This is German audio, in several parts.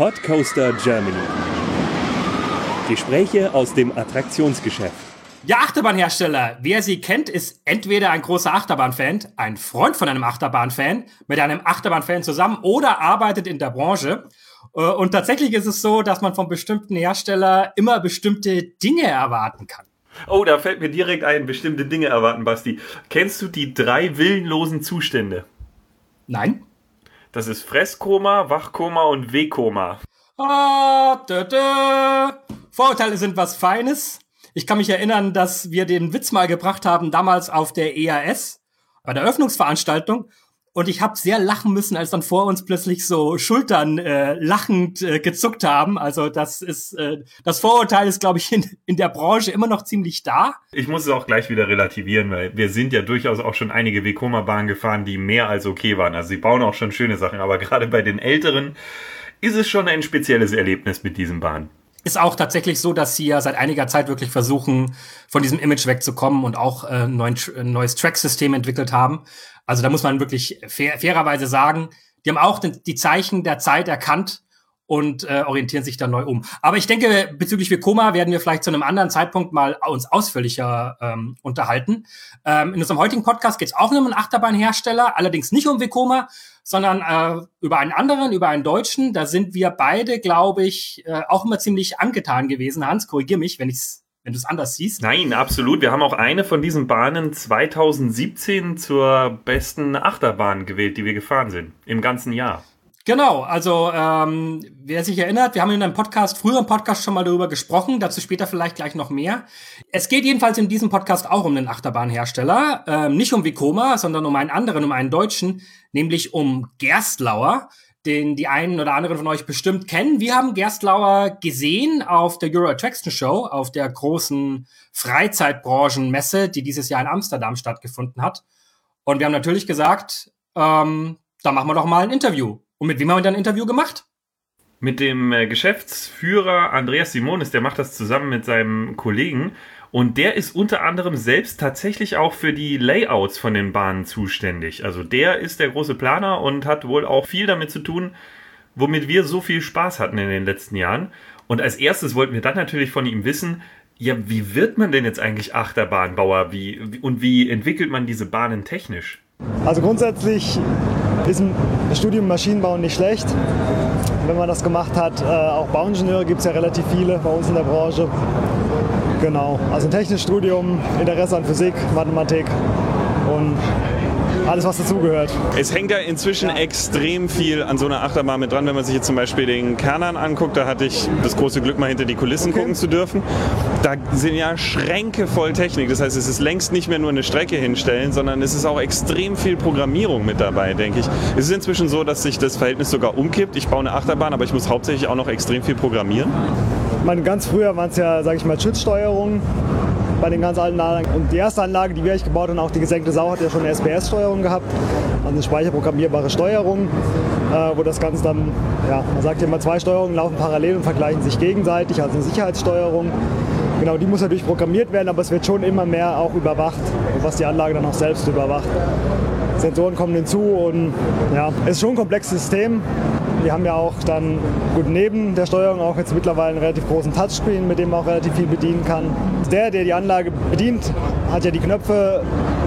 Podcoaster Germany. Gespräche aus dem Attraktionsgeschäft. Ja, Achterbahnhersteller. Wer sie kennt, ist entweder ein großer Achterbahnfan, ein Freund von einem Achterbahnfan, mit einem Achterbahnfan zusammen oder arbeitet in der Branche. Äh, und tatsächlich ist es so, dass man von bestimmten Hersteller immer bestimmte Dinge erwarten kann. Oh, da fällt mir direkt ein, bestimmte Dinge erwarten, Basti. Kennst du die drei willenlosen Zustände? Nein. Das ist Fresskoma, Wachkoma und Wehkoma. Ah, da, da. Vorurteile sind was Feines. Ich kann mich erinnern, dass wir den Witz mal gebracht haben, damals auf der EAS, bei der Öffnungsveranstaltung. Und ich habe sehr lachen müssen, als dann vor uns plötzlich so Schultern äh, lachend äh, gezuckt haben. Also das ist äh, das Vorurteil ist, glaube ich, in, in der Branche immer noch ziemlich da. Ich muss es auch gleich wieder relativieren, weil wir sind ja durchaus auch schon einige Vekoma-Bahnen gefahren, die mehr als okay waren. Also sie bauen auch schon schöne Sachen, aber gerade bei den älteren ist es schon ein spezielles Erlebnis mit diesen Bahnen ist auch tatsächlich so, dass sie ja seit einiger Zeit wirklich versuchen, von diesem Image wegzukommen und auch äh, ein neues Track-System entwickelt haben. Also da muss man wirklich fair, fairerweise sagen, die haben auch den, die Zeichen der Zeit erkannt und äh, orientieren sich dann neu um. Aber ich denke, bezüglich Vekoma werden wir vielleicht zu einem anderen Zeitpunkt mal uns ausführlicher ähm, unterhalten. Ähm, in unserem heutigen Podcast geht es auch um einen Achterbahnhersteller, allerdings nicht um Vekoma, sondern äh, über einen anderen, über einen Deutschen. Da sind wir beide, glaube ich, äh, auch immer ziemlich angetan gewesen. Hans, korrigier mich, wenn ich's wenn du es anders siehst. Nein, absolut. Wir haben auch eine von diesen Bahnen 2017 zur besten Achterbahn gewählt, die wir gefahren sind. Im ganzen Jahr. Genau, also ähm, wer sich erinnert, wir haben in einem Podcast, früheren Podcast schon mal darüber gesprochen, dazu später vielleicht gleich noch mehr. Es geht jedenfalls in diesem Podcast auch um den Achterbahnhersteller, ähm, nicht um Vekoma, sondern um einen anderen, um einen deutschen, nämlich um Gerstlauer, den die einen oder anderen von euch bestimmt kennen. Wir haben Gerstlauer gesehen auf der Euro Attraction Show, auf der großen Freizeitbranchenmesse, die dieses Jahr in Amsterdam stattgefunden hat. Und wir haben natürlich gesagt, ähm, da machen wir doch mal ein Interview. Und mit wem haben wir dann ein Interview gemacht? Mit dem äh, Geschäftsführer Andreas Simonis, der macht das zusammen mit seinem Kollegen. Und der ist unter anderem selbst tatsächlich auch für die Layouts von den Bahnen zuständig. Also der ist der große Planer und hat wohl auch viel damit zu tun, womit wir so viel Spaß hatten in den letzten Jahren. Und als erstes wollten wir dann natürlich von ihm wissen, ja, wie wird man denn jetzt eigentlich Achterbahnbauer? Wie, und wie entwickelt man diese Bahnen technisch? Also grundsätzlich ist ein Studium Maschinenbau nicht schlecht. Wenn man das gemacht hat, äh, auch Bauingenieure gibt es ja relativ viele bei uns in der Branche. Genau, also ein technisches Studium, Interesse an Physik, Mathematik und alles, was dazugehört. Es hängt ja inzwischen ja. extrem viel an so einer Achterbahn mit dran. Wenn man sich jetzt zum Beispiel den Kernern anguckt, da hatte ich das große Glück, mal hinter die Kulissen okay. gucken zu dürfen. Da sind ja Schränke voll Technik. Das heißt, es ist längst nicht mehr nur eine Strecke hinstellen, sondern es ist auch extrem viel Programmierung mit dabei, denke ich. Es ist inzwischen so, dass sich das Verhältnis sogar umkippt. Ich baue eine Achterbahn, aber ich muss hauptsächlich auch noch extrem viel programmieren. Meine, ganz früher waren es ja, sage ich mal, Schutzsteuerungen bei den ganz alten Anlagen. Und die erste Anlage, die wir eigentlich gebaut haben, auch die gesenkte Sau, hat ja schon eine SPS-Steuerung gehabt, also eine speicherprogrammierbare Steuerung, äh, wo das Ganze dann, ja, man sagt ja immer, zwei Steuerungen laufen parallel und vergleichen sich gegenseitig, also eine Sicherheitssteuerung. Genau, die muss natürlich programmiert werden, aber es wird schon immer mehr auch überwacht, was die Anlage dann auch selbst überwacht. Sensoren kommen hinzu und ja, es ist schon ein komplexes System. Wir haben ja auch dann gut neben der Steuerung auch jetzt mittlerweile einen relativ großen Touchscreen, mit dem man auch relativ viel bedienen kann. Der, der die Anlage bedient, hat ja die Knöpfe,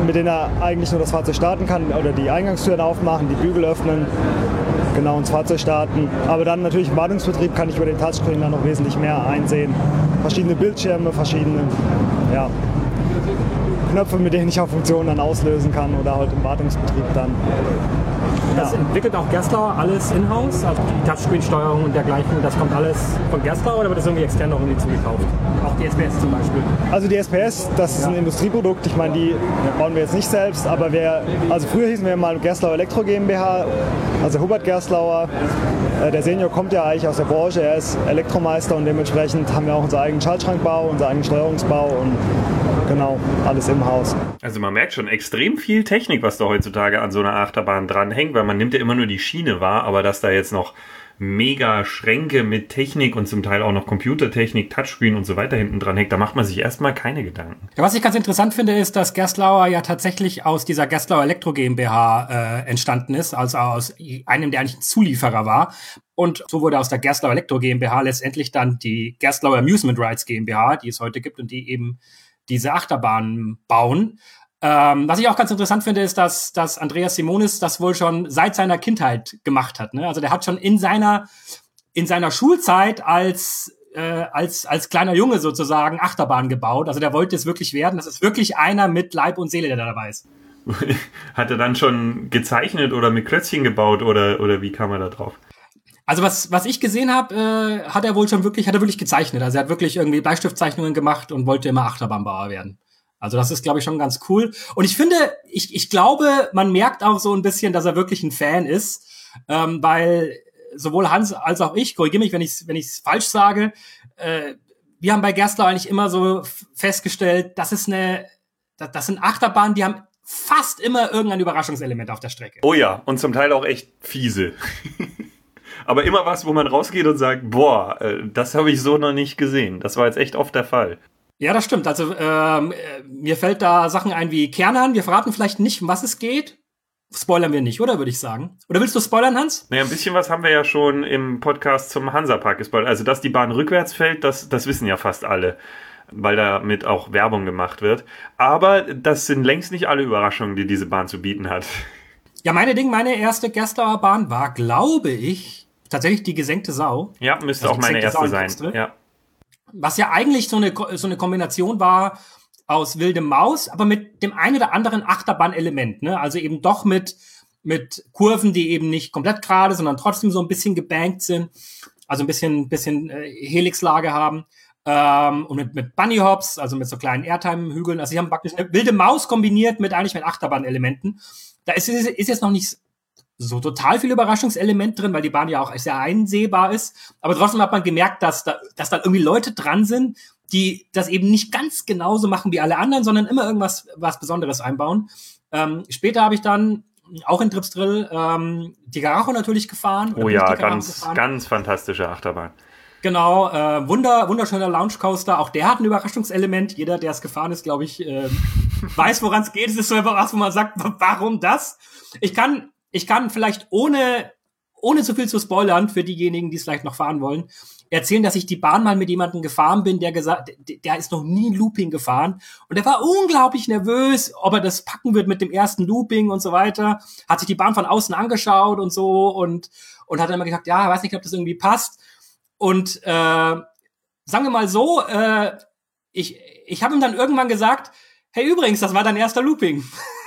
mit denen er eigentlich nur das Fahrzeug starten kann oder die Eingangstüren aufmachen, die Bügel öffnen, genau ins Fahrzeug starten. Aber dann natürlich im Wartungsbetrieb kann ich über den Touchscreen dann noch wesentlich mehr einsehen. Verschiedene Bildschirme, verschiedene ja, Knöpfe, mit denen ich auch Funktionen dann auslösen kann oder halt im Wartungsbetrieb dann. Das ja. entwickelt auch Gerstlauer alles in-house, also die Touchscreen-Steuerung und dergleichen, das kommt alles von Gerstlauer oder wird das irgendwie extern noch irgendwie zugekauft? Auch die SPS zum Beispiel? Also die SPS, das ist ja. ein Industrieprodukt, ich meine, die bauen wir jetzt nicht selbst, aber wir, also früher hießen wir mal Gerstlauer Elektro GmbH, also Hubert Gerstlauer. Äh, der Senior kommt ja eigentlich aus der Branche, er ist Elektromeister und dementsprechend haben wir auch unseren eigenen Schaltschrankbau, unseren eigenen Steuerungsbau und genau, alles im Haus. Also man merkt schon extrem viel Technik, was da heutzutage an so einer Achterbahn dranhängt, weil man nimmt ja immer nur die Schiene wahr, aber dass da jetzt noch mega Schränke mit Technik und zum Teil auch noch Computertechnik, Touchscreen und so weiter hinten dran hängt, da macht man sich erstmal keine Gedanken. Ja, was ich ganz interessant finde, ist, dass Gerstlauer ja tatsächlich aus dieser Gerstlauer Elektro GmbH äh, entstanden ist, also aus einem, der eigentlich ein Zulieferer war. Und so wurde aus der Gerstlauer Elektro GmbH letztendlich dann die Gerstlauer Amusement Rights GmbH, die es heute gibt und die eben diese Achterbahnen bauen. Ähm, was ich auch ganz interessant finde, ist, dass, dass Andreas Simonis das wohl schon seit seiner Kindheit gemacht hat. Ne? Also der hat schon in seiner, in seiner Schulzeit als äh, als, als kleiner Junge sozusagen Achterbahn gebaut. Also der wollte es wirklich werden. Das ist wirklich einer mit Leib und Seele, der da dabei ist. hat er dann schon gezeichnet oder mit Klötzchen gebaut oder, oder wie kam er da drauf? Also was, was ich gesehen habe, äh, hat er wohl schon wirklich, hat er wirklich gezeichnet. Also er hat wirklich irgendwie Bleistiftzeichnungen gemacht und wollte immer Achterbahnbauer werden. Also das ist, glaube ich, schon ganz cool. Und ich finde, ich, ich glaube, man merkt auch so ein bisschen, dass er wirklich ein Fan ist, ähm, weil sowohl Hans als auch ich, korrigiere mich, wenn ich es wenn ich's falsch sage, äh, wir haben bei Gerstler eigentlich immer so festgestellt, das ist eine, das, das sind Achterbahnen, die haben fast immer irgendein Überraschungselement auf der Strecke. Oh ja, und zum Teil auch echt fiese. Aber immer was, wo man rausgeht und sagt, boah, äh, das habe ich so noch nicht gesehen. Das war jetzt echt oft der Fall. Ja, das stimmt. Also ähm, äh, mir fällt da Sachen ein wie Kernern. Wir verraten vielleicht nicht, um was es geht. Spoilern wir nicht, oder würde ich sagen? Oder willst du spoilern, Hans? Naja, ein bisschen was haben wir ja schon im Podcast zum Hansapark gespoilert. Also, dass die Bahn rückwärts fällt, das, das wissen ja fast alle, weil damit auch Werbung gemacht wird. Aber das sind längst nicht alle Überraschungen, die diese Bahn zu bieten hat. Ja, meine Ding, meine erste Gerstauer Bahn war, glaube ich, tatsächlich die gesenkte Sau. Ja, müsste also auch meine erste sein. Ja was ja eigentlich so eine, so eine Kombination war aus wilde Maus, aber mit dem einen oder anderen Achterbahn-Element, ne? Also eben doch mit, mit Kurven, die eben nicht komplett gerade, sondern trotzdem so ein bisschen gebankt sind, also ein bisschen, bisschen äh, Helixlage haben. Ähm, und mit, mit Bunny Hops, also mit so kleinen Airtime-Hügeln. Also sie haben praktisch eine wilde Maus kombiniert mit eigentlich mit Achterbahn-Elementen. Da ist, ist jetzt noch nicht so total viel Überraschungselement drin, weil die Bahn ja auch sehr einsehbar ist. Aber trotzdem hat man gemerkt, dass da, dass da irgendwie Leute dran sind, die das eben nicht ganz genauso machen wie alle anderen, sondern immer irgendwas was Besonderes einbauen. Ähm, später habe ich dann auch in Trips Drill ähm, die Garacho natürlich gefahren. Oh ja, ganz, gefahren. ganz fantastische Achterbahn. Genau, äh, wunder, wunderschöner Lounge Coaster. Auch der hat ein Überraschungselement. Jeder, der es gefahren ist, glaube ich, äh, weiß, woran es geht. Es ist so etwas, wo man sagt, warum das? Ich kann ich kann vielleicht ohne, ohne zu viel zu spoilern für diejenigen, die es vielleicht noch fahren wollen, erzählen, dass ich die Bahn mal mit jemandem gefahren bin, der gesagt, der ist noch nie Looping gefahren und der war unglaublich nervös, ob er das packen wird mit dem ersten Looping und so weiter. Hat sich die Bahn von außen angeschaut und so und und hat dann immer gesagt, ja, weiß nicht, ob das irgendwie passt. Und äh, sagen wir mal so, äh, ich ich habe ihm dann irgendwann gesagt, hey übrigens, das war dein erster Looping.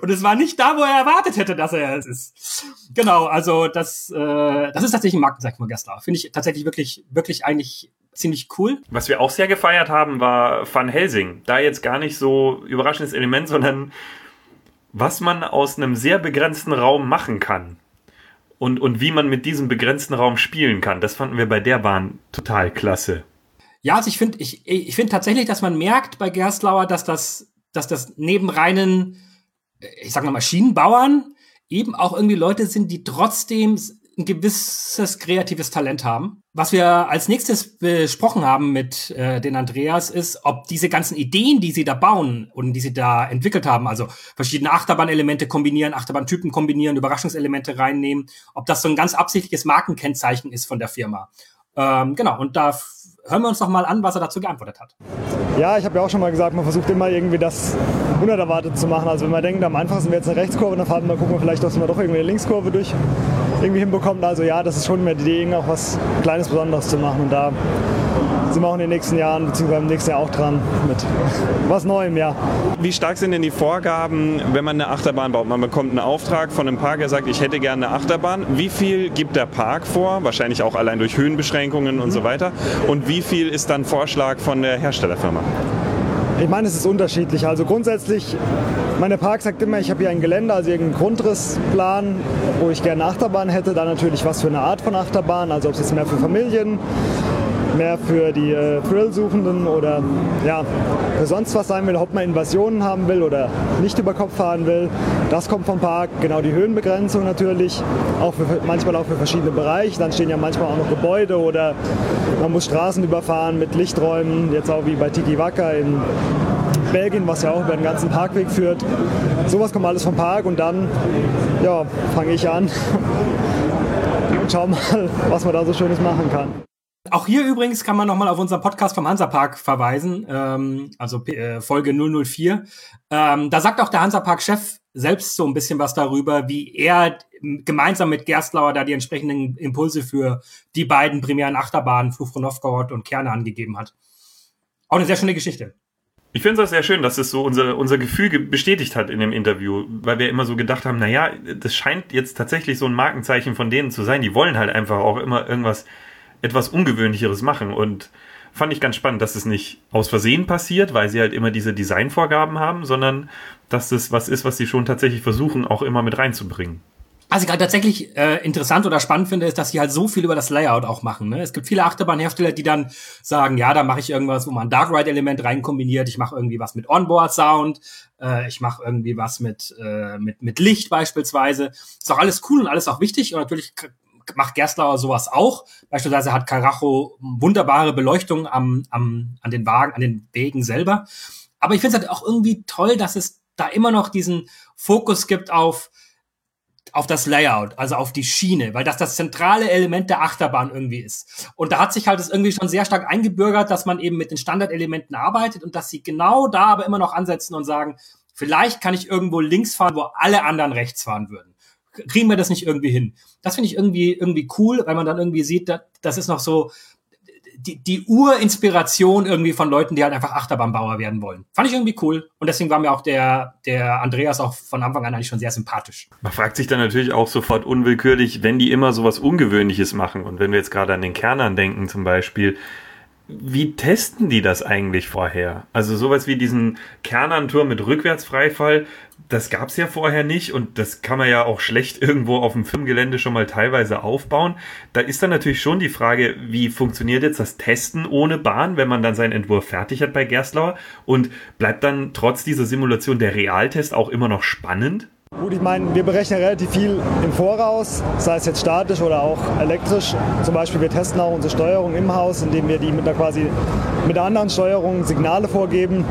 Und es war nicht da, wo er erwartet hätte, dass er es ist. Genau, also das, äh, das ist tatsächlich ein Markenzeichen von Gessler. Finde ich tatsächlich wirklich, wirklich eigentlich ziemlich cool. Was wir auch sehr gefeiert haben, war Van Helsing. Da jetzt gar nicht so überraschendes Element, sondern was man aus einem sehr begrenzten Raum machen kann. Und, und wie man mit diesem begrenzten Raum spielen kann. Das fanden wir bei der Bahn total klasse. Ja, also ich finde ich, ich finde tatsächlich, dass man merkt bei Gerstlauer, dass das, dass das neben reinen ich sag mal, Maschinenbauern eben auch irgendwie Leute sind, die trotzdem ein gewisses kreatives Talent haben. Was wir als nächstes besprochen haben mit äh, den Andreas ist, ob diese ganzen Ideen, die sie da bauen und die sie da entwickelt haben, also verschiedene Achterbahn-Elemente kombinieren, Achterbahntypen kombinieren, Überraschungselemente reinnehmen, ob das so ein ganz absichtliches Markenkennzeichen ist von der Firma. Ähm, genau, und da hören wir uns doch mal an, was er dazu geantwortet hat. Ja, ich habe ja auch schon mal gesagt, man versucht immer irgendwie das unerwartet zu machen. Also wenn man denkt, am einfachsten wäre jetzt eine Rechtskurve, dann fahren wir, gucken wir vielleicht, dass man doch irgendwie eine Linkskurve durch irgendwie hinbekommt. Also ja, das ist schon mehr die Idee, auch was Kleines Besonderes zu machen. Und da sind wir auch in den nächsten Jahren, beziehungsweise im nächsten Jahr auch dran mit was Neuem, ja. Wie stark sind denn die Vorgaben, wenn man eine Achterbahn baut? Man bekommt einen Auftrag von einem Park, der sagt, ich hätte gerne eine Achterbahn. Wie viel gibt der Park vor? Wahrscheinlich auch allein durch Höhenbeschränkungen und mhm. so weiter. Und wie viel ist dann Vorschlag von der Herstellerfirma? Ich meine, es ist unterschiedlich. Also grundsätzlich, meine Park sagt immer, ich habe hier ein Gelände, also irgendeinen Grundrissplan, wo ich gerne Achterbahn hätte. Dann natürlich, was für eine Art von Achterbahn, also ob es jetzt mehr für Familien mehr für die äh, Thrill-Suchenden oder ja, für sonst was sein will, ob man Invasionen haben will oder nicht über Kopf fahren will. Das kommt vom Park, genau die Höhenbegrenzung natürlich, auch für, manchmal auch für verschiedene Bereiche. Dann stehen ja manchmal auch noch Gebäude oder man muss Straßen überfahren mit Lichträumen, jetzt auch wie bei Tiki Waka in Belgien, was ja auch über den ganzen Parkweg führt. Sowas kommt alles vom Park und dann ja, fange ich an und schau mal, was man da so Schönes machen kann. Auch hier übrigens kann man nochmal auf unseren Podcast vom Hansapark verweisen, ähm, also äh, Folge 004. Ähm, da sagt auch der Hansapark-Chef selbst so ein bisschen was darüber, wie er gemeinsam mit Gerstlauer da die entsprechenden Impulse für die beiden primären Achterbahnen, Novgorod und Kerne angegeben hat. Auch eine sehr schöne Geschichte. Ich finde es sehr schön, dass es so unser, unser Gefühl bestätigt hat in dem Interview, weil wir immer so gedacht haben, naja, das scheint jetzt tatsächlich so ein Markenzeichen von denen zu sein. Die wollen halt einfach auch immer irgendwas, etwas Ungewöhnlicheres machen und fand ich ganz spannend, dass es nicht aus Versehen passiert, weil sie halt immer diese Designvorgaben haben, sondern dass das was ist, was sie schon tatsächlich versuchen, auch immer mit reinzubringen. Was ich gerade tatsächlich äh, interessant oder spannend finde, ist, dass sie halt so viel über das Layout auch machen. Ne? Es gibt viele Achterbahnhersteller, die dann sagen, ja, da mache ich irgendwas, wo man ein Dark Ride Element rein kombiniert. Ich mache irgendwie was mit Onboard Sound. Äh, ich mache irgendwie was mit äh, mit mit Licht beispielsweise. Ist auch alles cool und alles auch wichtig und natürlich macht Gerstlauer sowas auch. Beispielsweise hat Carajo wunderbare Beleuchtung am, am an den Wagen, an den Wegen selber. Aber ich finde es halt auch irgendwie toll, dass es da immer noch diesen Fokus gibt auf auf das Layout, also auf die Schiene, weil das das zentrale Element der Achterbahn irgendwie ist. Und da hat sich halt das irgendwie schon sehr stark eingebürgert, dass man eben mit den Standardelementen arbeitet und dass sie genau da aber immer noch ansetzen und sagen, vielleicht kann ich irgendwo links fahren, wo alle anderen rechts fahren würden. Kriegen wir das nicht irgendwie hin? Das finde ich irgendwie, irgendwie cool, weil man dann irgendwie sieht, das ist noch so, die, die Urinspiration irgendwie von Leuten, die halt einfach Achterbahnbauer werden wollen. Fand ich irgendwie cool. Und deswegen war mir auch der, der Andreas auch von Anfang an eigentlich schon sehr sympathisch. Man fragt sich dann natürlich auch sofort unwillkürlich, wenn die immer sowas Ungewöhnliches machen und wenn wir jetzt gerade an den Kernern denken zum Beispiel, wie testen die das eigentlich vorher? Also sowas wie diesen Kernanturm mit Rückwärtsfreifall, das gab es ja vorher nicht und das kann man ja auch schlecht irgendwo auf dem Firmengelände schon mal teilweise aufbauen. Da ist dann natürlich schon die Frage, wie funktioniert jetzt das Testen ohne Bahn, wenn man dann seinen Entwurf fertig hat bei Gerstlauer und bleibt dann trotz dieser Simulation der Realtest auch immer noch spannend? Gut, ich meine, wir berechnen relativ viel im Voraus, sei es jetzt statisch oder auch elektrisch. Zum Beispiel, wir testen auch unsere Steuerung im Haus, indem wir die mit einer quasi mit einer anderen Steuerung Signale vorgeben,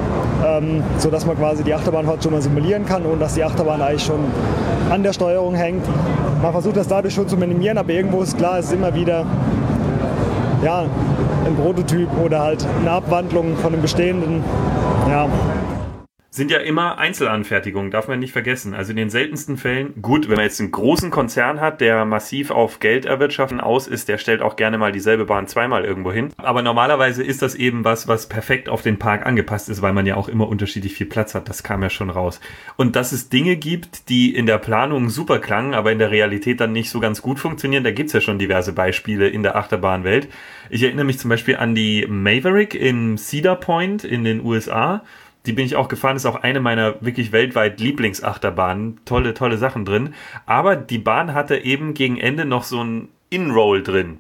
ähm, sodass man quasi die Achterbahnfahrt schon mal simulieren kann, ohne dass die Achterbahn eigentlich schon an der Steuerung hängt. Man versucht das dadurch schon zu minimieren, aber irgendwo ist klar, es ist immer wieder ja, ein Prototyp oder halt eine Abwandlung von einem bestehenden. Ja, sind ja immer Einzelanfertigungen, darf man nicht vergessen. Also in den seltensten Fällen, gut, wenn man jetzt einen großen Konzern hat, der massiv auf Geld erwirtschaften aus ist, der stellt auch gerne mal dieselbe Bahn zweimal irgendwo hin. Aber normalerweise ist das eben was, was perfekt auf den Park angepasst ist, weil man ja auch immer unterschiedlich viel Platz hat. Das kam ja schon raus. Und dass es Dinge gibt, die in der Planung super klangen, aber in der Realität dann nicht so ganz gut funktionieren, da gibt's ja schon diverse Beispiele in der Achterbahnwelt. Ich erinnere mich zum Beispiel an die Maverick in Cedar Point in den USA die bin ich auch gefahren, ist auch eine meiner wirklich weltweit Lieblingsachterbahnen. Tolle, tolle Sachen drin. Aber die Bahn hatte eben gegen Ende noch so ein In-Roll drin.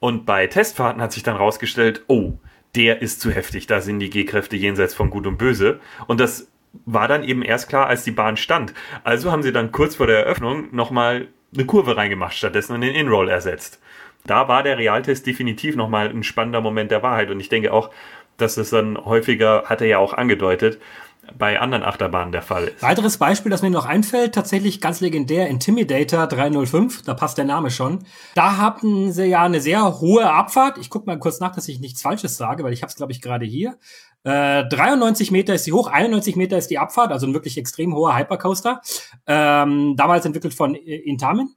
Und bei Testfahrten hat sich dann rausgestellt, oh, der ist zu heftig. Da sind die G-Kräfte jenseits von Gut und Böse. Und das war dann eben erst klar, als die Bahn stand. Also haben sie dann kurz vor der Eröffnung nochmal eine Kurve reingemacht stattdessen und den In-Roll ersetzt. Da war der Realtest definitiv nochmal ein spannender Moment der Wahrheit. Und ich denke auch, dass es dann häufiger, hat er ja auch angedeutet, bei anderen Achterbahnen der Fall ist. Weiteres Beispiel, das mir noch einfällt, tatsächlich ganz legendär, Intimidator 305, da passt der Name schon. Da hatten sie ja eine sehr hohe Abfahrt. Ich gucke mal kurz nach, dass ich nichts Falsches sage, weil ich habe es, glaube ich, gerade hier. Äh, 93 Meter ist die hoch, 91 Meter ist die Abfahrt, also ein wirklich extrem hoher Hypercoaster. Ähm, damals entwickelt von Intamin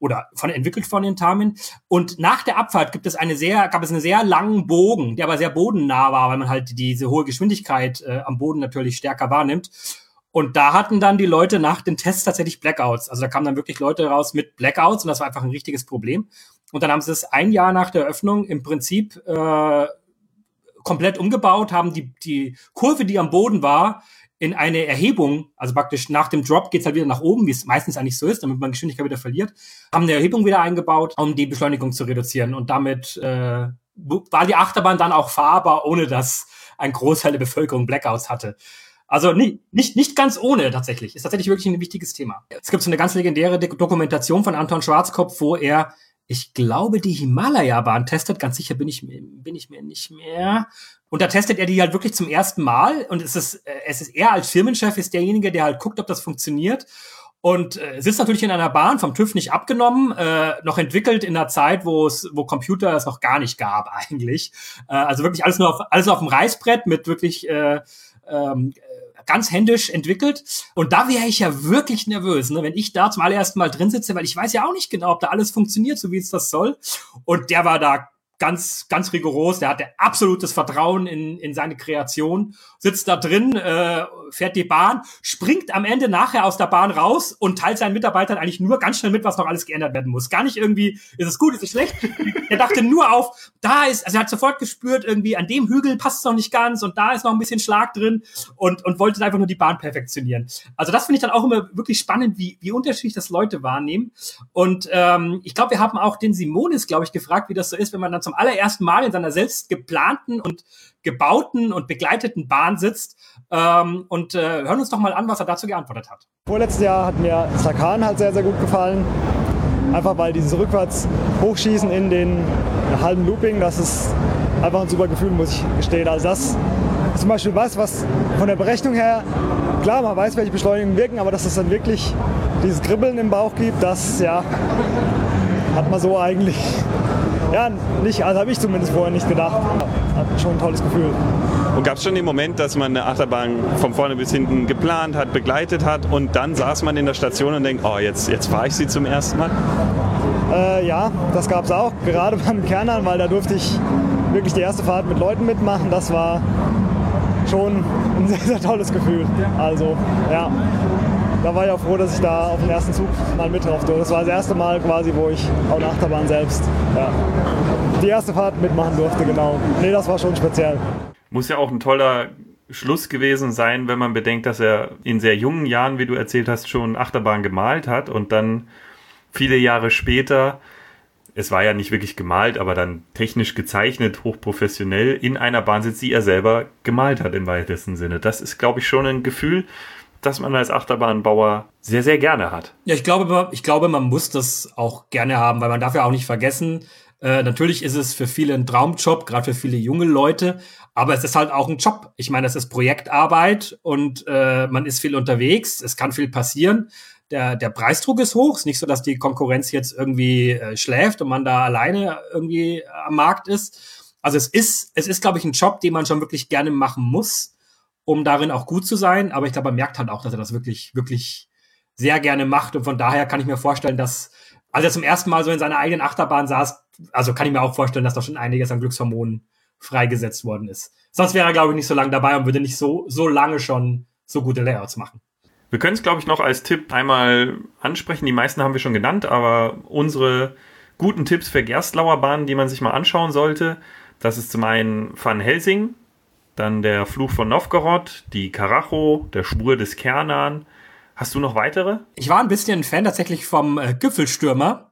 oder von entwickelt von Intamin. Und nach der Abfahrt gibt es eine sehr, gab es einen sehr langen Bogen, der aber sehr bodennah war, weil man halt diese hohe Geschwindigkeit äh, am Boden natürlich stärker wahrnimmt. Und da hatten dann die Leute nach den Tests tatsächlich Blackouts. Also da kamen dann wirklich Leute raus mit Blackouts und das war einfach ein richtiges Problem. Und dann haben sie es ein Jahr nach der Eröffnung im Prinzip äh, komplett umgebaut, haben die, die Kurve, die am Boden war, in eine Erhebung, also praktisch nach dem Drop geht's halt wieder nach oben, wie es meistens eigentlich so ist, damit man Geschwindigkeit wieder verliert, haben eine Erhebung wieder eingebaut, um die Beschleunigung zu reduzieren und damit äh, war die Achterbahn dann auch fahrbar, ohne dass ein Großteil der Bevölkerung Blackouts hatte. Also nicht, nicht, nicht ganz ohne tatsächlich. Ist tatsächlich wirklich ein wichtiges Thema. Es gibt so eine ganz legendäre Dokumentation von Anton Schwarzkopf, wo er, ich glaube, die Himalaya-Bahn testet. Ganz sicher bin ich, bin ich mir nicht mehr. Und da testet er die halt wirklich zum ersten Mal. Und es ist, äh, es ist er als Firmenchef ist derjenige, der halt guckt, ob das funktioniert. Und äh, sitzt natürlich in einer Bahn, vom TÜV nicht abgenommen, äh, noch entwickelt in einer Zeit, wo es, wo Computer es noch gar nicht gab eigentlich. Äh, also wirklich alles nur auf, alles auf dem Reißbrett mit wirklich äh, ähm, ganz händisch entwickelt. Und da wäre ich ja wirklich nervös, ne, wenn ich da zum allerersten Mal drin sitze, weil ich weiß ja auch nicht genau, ob da alles funktioniert, so wie es das soll. Und der war da ganz, ganz rigoros. Der hatte absolutes Vertrauen in, in seine Kreation, sitzt da drin, äh, fährt die Bahn, springt am Ende nachher aus der Bahn raus und teilt seinen Mitarbeitern eigentlich nur ganz schnell mit, was noch alles geändert werden muss. Gar nicht irgendwie, ist es gut, ist es schlecht. er dachte nur auf, da ist, also er hat sofort gespürt, irgendwie an dem Hügel passt es noch nicht ganz und da ist noch ein bisschen Schlag drin und, und wollte einfach nur die Bahn perfektionieren. Also das finde ich dann auch immer wirklich spannend, wie, wie unterschiedlich das Leute wahrnehmen. Und ähm, ich glaube, wir haben auch den Simonis, glaube ich, gefragt, wie das so ist, wenn man dann zum allerersten Mal in seiner selbst geplanten und gebauten und begleiteten Bahn sitzt. Ähm, und äh, hören uns doch mal an, was er dazu geantwortet hat. Vorletztes Jahr hat mir Sakan halt sehr, sehr gut gefallen. Einfach weil dieses rückwärts Hochschießen in den halben Looping, das ist einfach ein super Gefühl, muss ich gestehen. Also das ist zum Beispiel was, was von der Berechnung her, klar, man weiß, welche Beschleunigungen wirken, aber dass es dann wirklich dieses Kribbeln im Bauch gibt, das ja, hat man so eigentlich ja, nicht, also habe ich zumindest vorher nicht gedacht. Hat schon ein tolles Gefühl. Und gab es schon den Moment, dass man eine Achterbahn von vorne bis hinten geplant hat, begleitet hat und dann saß man in der Station und denkt, oh, jetzt, jetzt fahre ich sie zum ersten Mal? Äh, ja, das gab es auch, gerade beim Kernern, weil da durfte ich wirklich die erste Fahrt mit Leuten mitmachen. Das war schon ein sehr, sehr tolles Gefühl. Also, ja da war ich auch froh, dass ich da auf den ersten Zug mal mit drauf durfte. Das war das erste Mal quasi, wo ich auf der Achterbahn selbst ja, die erste Fahrt mitmachen durfte, genau. Nee, das war schon speziell. Muss ja auch ein toller Schluss gewesen sein, wenn man bedenkt, dass er in sehr jungen Jahren, wie du erzählt hast, schon Achterbahn gemalt hat und dann viele Jahre später, es war ja nicht wirklich gemalt, aber dann technisch gezeichnet, hochprofessionell, in einer Bahn sitzt, die er selber gemalt hat im weitesten Sinne. Das ist, glaube ich, schon ein Gefühl, das man als Achterbahnbauer sehr, sehr gerne hat. Ja, ich glaube, ich glaube, man muss das auch gerne haben, weil man darf ja auch nicht vergessen, äh, natürlich ist es für viele ein Traumjob, gerade für viele junge Leute, aber es ist halt auch ein Job. Ich meine, es ist Projektarbeit und äh, man ist viel unterwegs, es kann viel passieren. Der, der Preisdruck ist hoch. Es ist nicht so, dass die Konkurrenz jetzt irgendwie äh, schläft und man da alleine irgendwie am Markt ist. Also es ist, es ist, glaube ich, ein Job, den man schon wirklich gerne machen muss um darin auch gut zu sein. Aber ich glaube, man merkt halt auch, dass er das wirklich, wirklich sehr gerne macht. Und von daher kann ich mir vorstellen, dass, als er zum ersten Mal so in seiner eigenen Achterbahn saß, also kann ich mir auch vorstellen, dass da schon einiges an Glückshormonen freigesetzt worden ist. Sonst wäre er, glaube ich, nicht so lange dabei und würde nicht so, so lange schon so gute Layouts machen. Wir können es, glaube ich, noch als Tipp einmal ansprechen. Die meisten haben wir schon genannt, aber unsere guten Tipps für Gerstlauer Bahnen, die man sich mal anschauen sollte, das ist zum einen Van Helsing, dann der Fluch von Novgorod, die Karacho, der Spur des Kernan. Hast du noch weitere? Ich war ein bisschen Fan tatsächlich vom äh, Gipfelstürmer.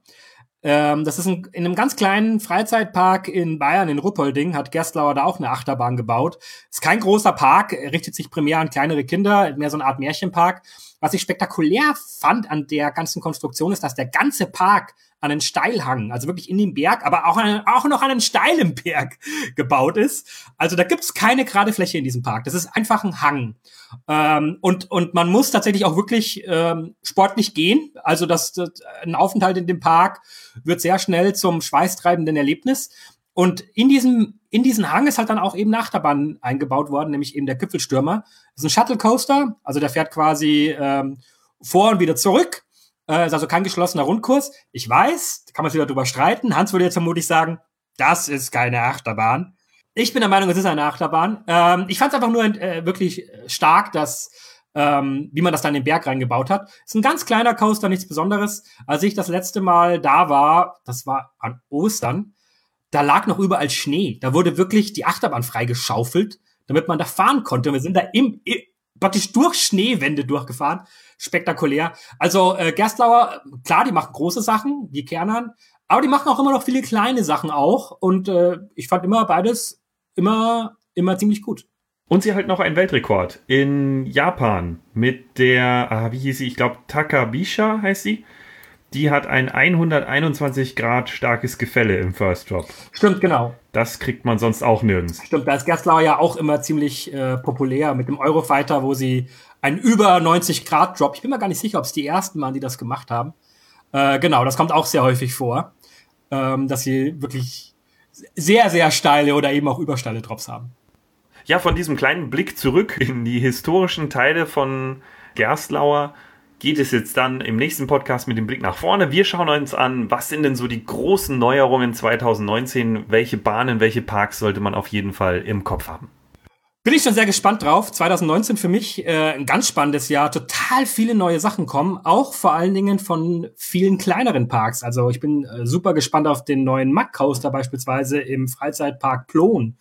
Ähm, das ist ein, in einem ganz kleinen Freizeitpark in Bayern, in Ruppolding, hat Gerstlauer da auch eine Achterbahn gebaut. Ist kein großer Park, richtet sich primär an kleinere Kinder, mehr so eine Art Märchenpark. Was ich spektakulär fand an der ganzen Konstruktion ist, dass der ganze Park an einen Steilhang, also wirklich in den Berg, aber auch, an, auch noch an einen steilen Berg gebaut ist. Also da gibt's keine gerade Fläche in diesem Park. Das ist einfach ein Hang. Ähm, und, und man muss tatsächlich auch wirklich ähm, sportlich gehen. Also das, das, ein Aufenthalt in dem Park wird sehr schnell zum schweißtreibenden Erlebnis. Und in diesem, in diesen Hang ist halt dann auch eben eine Achterbahn eingebaut worden, nämlich eben der Gipfelstürmer. Das ist ein Shuttle Coaster, also der fährt quasi ähm, vor und wieder zurück äh, ist also kein geschlossener Rundkurs. Ich weiß, kann man sich darüber streiten. Hans würde jetzt vermutlich sagen, das ist keine Achterbahn. Ich bin der Meinung, es ist eine Achterbahn. Ähm, ich fand es einfach nur äh, wirklich stark, dass ähm, wie man das dann in den Berg reingebaut hat. Ist ein ganz kleiner Coaster, nichts Besonderes. Als ich das letzte Mal da war, das war an Ostern, da lag noch überall Schnee. Da wurde wirklich die Achterbahn freigeschaufelt, damit man da fahren konnte. Wir sind da im, im praktisch durch Schneewände durchgefahren spektakulär. Also äh, Gerstlauer, klar, die machen große Sachen, die Kernern, Aber die machen auch immer noch viele kleine Sachen auch. Und äh, ich fand immer beides immer, immer ziemlich gut. Und sie halten noch einen Weltrekord in Japan mit der, ah, wie hieß sie? Ich glaube, Takabisha heißt sie. Die hat ein 121 Grad starkes Gefälle im First Drop. Stimmt, genau. Das kriegt man sonst auch nirgends. Stimmt, da ist Gerstlauer ja auch immer ziemlich äh, populär mit dem Eurofighter, wo sie einen über 90 Grad Drop, ich bin mir gar nicht sicher, ob es die ersten waren, die das gemacht haben. Äh, genau, das kommt auch sehr häufig vor, ähm, dass sie wirklich sehr, sehr steile oder eben auch übersteile Drops haben. Ja, von diesem kleinen Blick zurück in die historischen Teile von Gerstlauer geht es jetzt dann im nächsten Podcast mit dem Blick nach vorne. Wir schauen uns an, was sind denn so die großen Neuerungen 2019? Welche Bahnen, welche Parks sollte man auf jeden Fall im Kopf haben? Bin ich schon sehr gespannt drauf. 2019 für mich äh, ein ganz spannendes Jahr. Total viele neue Sachen kommen, auch vor allen Dingen von vielen kleineren Parks. Also ich bin äh, super gespannt auf den neuen Mack Coaster beispielsweise im Freizeitpark Plon.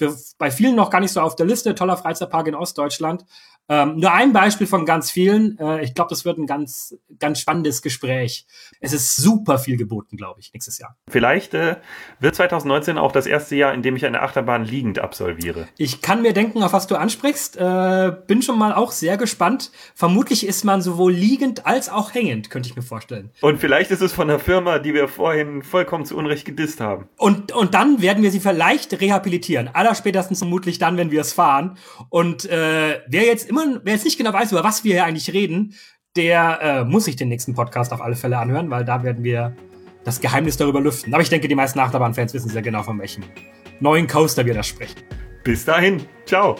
Für bei vielen noch gar nicht so auf der Liste. Toller Freizeitpark in Ostdeutschland. Ähm, nur ein Beispiel von ganz vielen. Äh, ich glaube, das wird ein ganz, ganz spannendes Gespräch. Es ist super viel geboten, glaube ich, nächstes Jahr. Vielleicht äh, wird 2019 auch das erste Jahr, in dem ich eine Achterbahn liegend absolviere. Ich kann mir denken, auf was du ansprichst. Äh, bin schon mal auch sehr gespannt. Vermutlich ist man sowohl liegend als auch hängend, könnte ich mir vorstellen. Und vielleicht ist es von der Firma, die wir vorhin vollkommen zu Unrecht gedisst haben. Und, und dann werden wir sie vielleicht rehabilitieren. Allerspätestens vermutlich dann, wenn wir es fahren. Und äh, wer jetzt immer wer jetzt nicht genau weiß, über was wir hier eigentlich reden, der äh, muss sich den nächsten Podcast auf alle Fälle anhören, weil da werden wir das Geheimnis darüber lüften. Aber ich denke, die meisten Achterbahn-Fans wissen sehr genau, von welchem neuen Coaster wir da sprechen. Bis dahin, ciao.